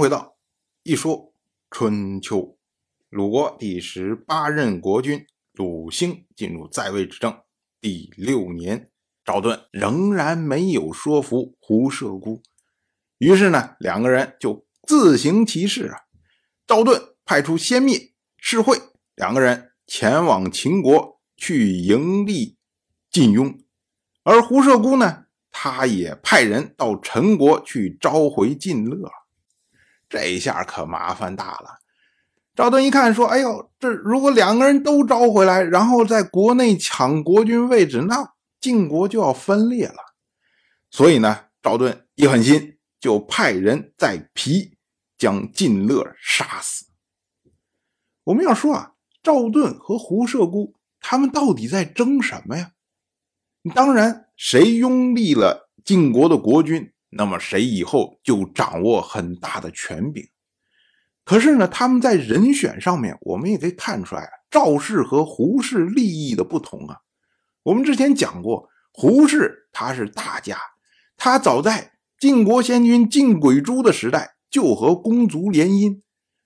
回到一说春秋，鲁国第十八任国君鲁兴进入在位执政第六年，赵盾仍然没有说服胡射孤，于是呢，两个人就自行其事啊。赵盾派出先灭士会两个人前往秦国去迎立晋雍，而胡射孤呢，他也派人到陈国去召回晋乐。这一下可麻烦大了。赵盾一看，说：“哎呦，这如果两个人都招回来，然后在国内抢国君位置，那晋国就要分裂了。所以呢，赵盾一狠心，就派人在皮将晋乐杀死。我们要说啊，赵盾和胡射孤他们到底在争什么呀？当然，谁拥立了晋国的国君？”那么谁以后就掌握很大的权柄？可是呢，他们在人选上面，我们也可以看出来，赵氏和胡氏利益的不同啊。我们之前讲过，胡氏他是大家，他早在晋国先君晋鬼珠的时代就和公族联姻，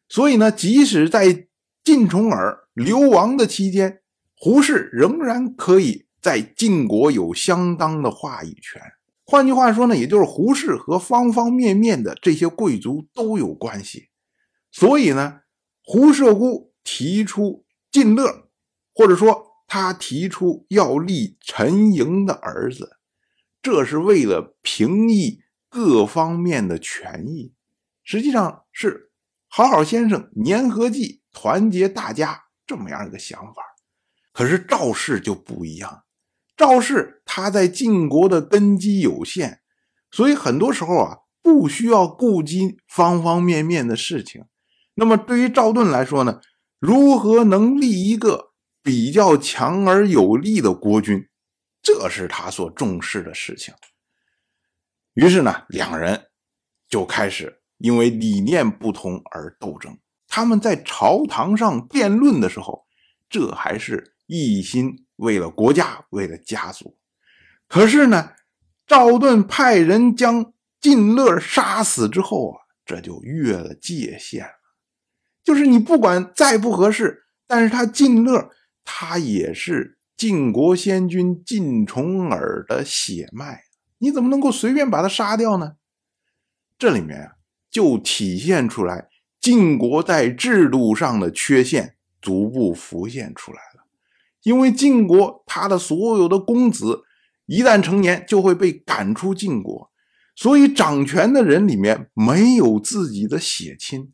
所以呢，即使在晋重耳流亡的期间，胡氏仍然可以在晋国有相当的话语权。换句话说呢，也就是胡适和方方面面的这些贵族都有关系，所以呢，胡射孤提出晋乐，或者说他提出要立陈盈的儿子，这是为了平抑各方面的权益，实际上是好好先生粘合剂，团结大家这么样一个想法。可是赵氏就不一样。赵氏他在晋国的根基有限，所以很多时候啊，不需要顾及方方面面的事情。那么对于赵盾来说呢，如何能立一个比较强而有力的国君，这是他所重视的事情。于是呢，两人就开始因为理念不同而斗争。他们在朝堂上辩论的时候，这还是一心。为了国家，为了家族，可是呢，赵盾派人将晋乐杀死之后啊，这就越了界限了。就是你不管再不合适，但是他晋乐，他也是晋国先君晋重耳的血脉，你怎么能够随便把他杀掉呢？这里面啊，就体现出来晋国在制度上的缺陷逐步浮现出来。因为晋国他的所有的公子一旦成年就会被赶出晋国，所以掌权的人里面没有自己的血亲。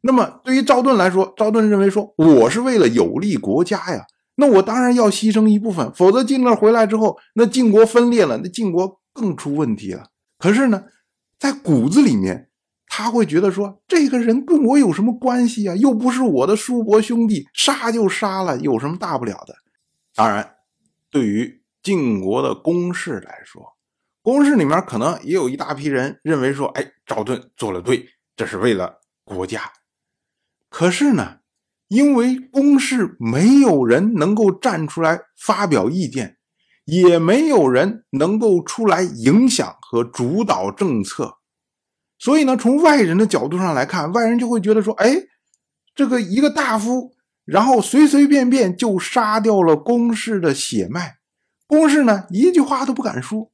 那么对于赵盾来说，赵盾认为说我是为了有利国家呀，那我当然要牺牲一部分，否则晋乐回来之后，那晋国分裂了，那晋国更出问题了。可是呢，在骨子里面，他会觉得说这个人跟我有什么关系啊？又不是我的叔伯兄弟，杀就杀了，有什么大不了的？当然，对于晋国的公室来说，公室里面可能也有一大批人认为说：“哎，赵盾做了对，这是为了国家。”可是呢，因为公室没有人能够站出来发表意见，也没有人能够出来影响和主导政策，所以呢，从外人的角度上来看，外人就会觉得说：“哎，这个一个大夫。”然后随随便便就杀掉了公室的血脉，公室呢一句话都不敢说，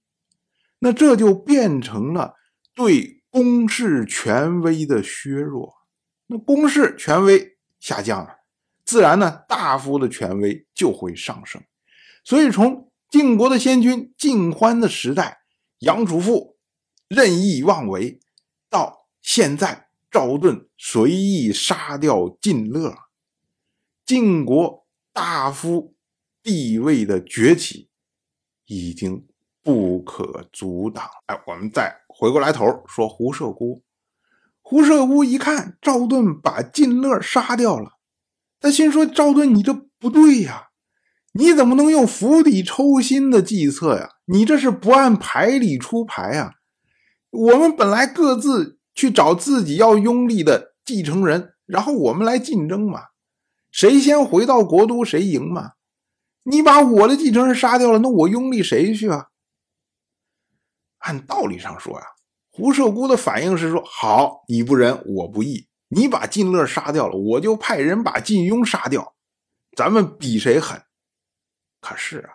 那这就变成了对公室权威的削弱，那公室权威下降了，自然呢大夫的权威就会上升。所以从晋国的先君晋欢的时代，杨楚父任意妄为，到现在赵盾随意杀掉晋乐。晋国大夫地位的崛起已经不可阻挡。哎，我们再回过来头说胡射孤。胡射孤一看赵盾把晋乐杀掉了，他心说：“赵盾，你这不对呀！你怎么能用釜底抽薪的计策呀？你这是不按牌理出牌啊！我们本来各自去找自己要拥立的继承人，然后我们来竞争嘛。”谁先回到国都，谁赢嘛？你把我的继承人杀掉了，那我拥立谁去啊？按道理上说呀，胡射姑的反应是说：“好，你不仁，我不义。你把晋乐杀掉了，我就派人把晋庸杀掉，咱们比谁狠。”可是啊，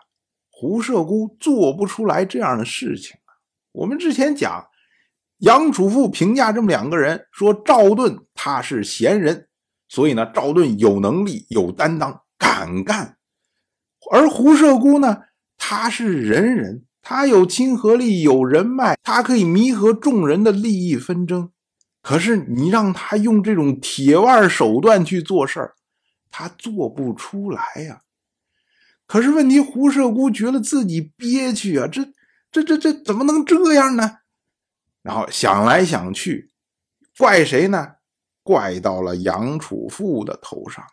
胡射姑做不出来这样的事情啊。我们之前讲，杨楚富评价这么两个人，说赵盾他是贤人，所以呢，赵盾有能力、有担当、敢干；而胡射姑呢，他是仁人。他有亲和力，有人脉，他可以弥合众人的利益纷争。可是你让他用这种铁腕手段去做事儿，他做不出来呀。可是问题，胡射姑觉得自己憋屈啊，这、这、这、这怎么能这样呢？然后想来想去，怪谁呢？怪到了杨楚富的头上。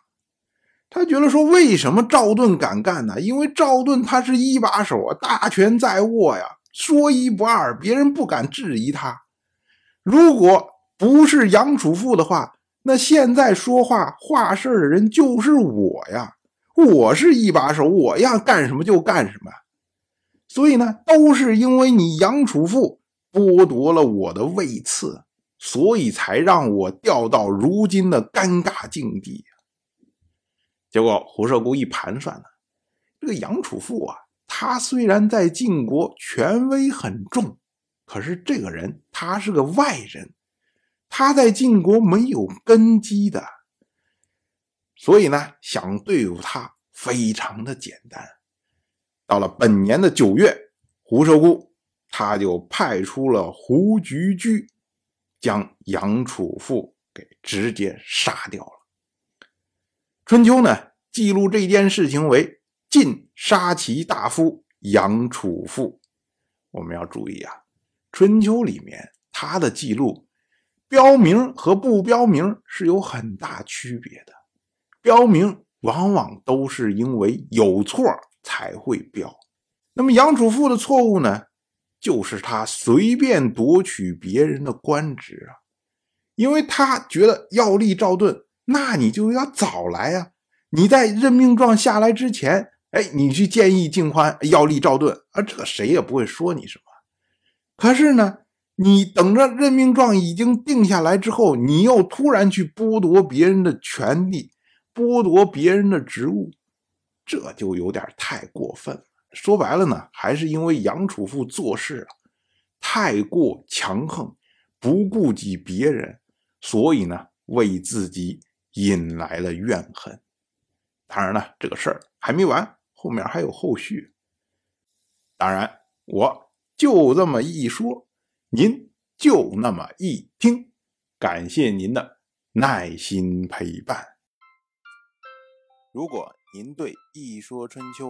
他觉得说，为什么赵盾敢干呢？因为赵盾他是一把手啊，大权在握呀，说一不二，别人不敢质疑他。如果不是杨楚富的话，那现在说话话事的人就是我呀，我是一把手，我要干什么就干什么。所以呢，都是因为你杨楚富剥夺了我的位次，所以才让我掉到如今的尴尬境地。结果胡射姑一盘算呢，这个杨楚富啊，他虽然在晋国权威很重，可是这个人他是个外人，他在晋国没有根基的，所以呢，想对付他非常的简单。到了本年的九月，胡射姑他就派出了胡菊居，将杨楚富给直接杀掉了。春秋呢，记录这件事情为晋杀其大夫杨楚富。我们要注意啊，春秋里面他的记录标明和不标明是有很大区别的。标明往往都是因为有错才会标。那么杨楚富的错误呢，就是他随便夺取别人的官职啊，因为他觉得要立赵盾。那你就要早来呀！你在任命状下来之前，哎，你去建议靖宽要立赵盾，啊，这谁也不会说你什么。可是呢，你等着任命状已经定下来之后，你又突然去剥夺别人的权利，剥夺别人的职务，这就有点太过分了。说白了呢，还是因为杨楚富做事啊太过强横，不顾及别人，所以呢，为自己。引来了怨恨。当然了，这个事儿还没完，后面还有后续。当然，我就这么一说，您就那么一听。感谢您的耐心陪伴。如果您对《一说春秋》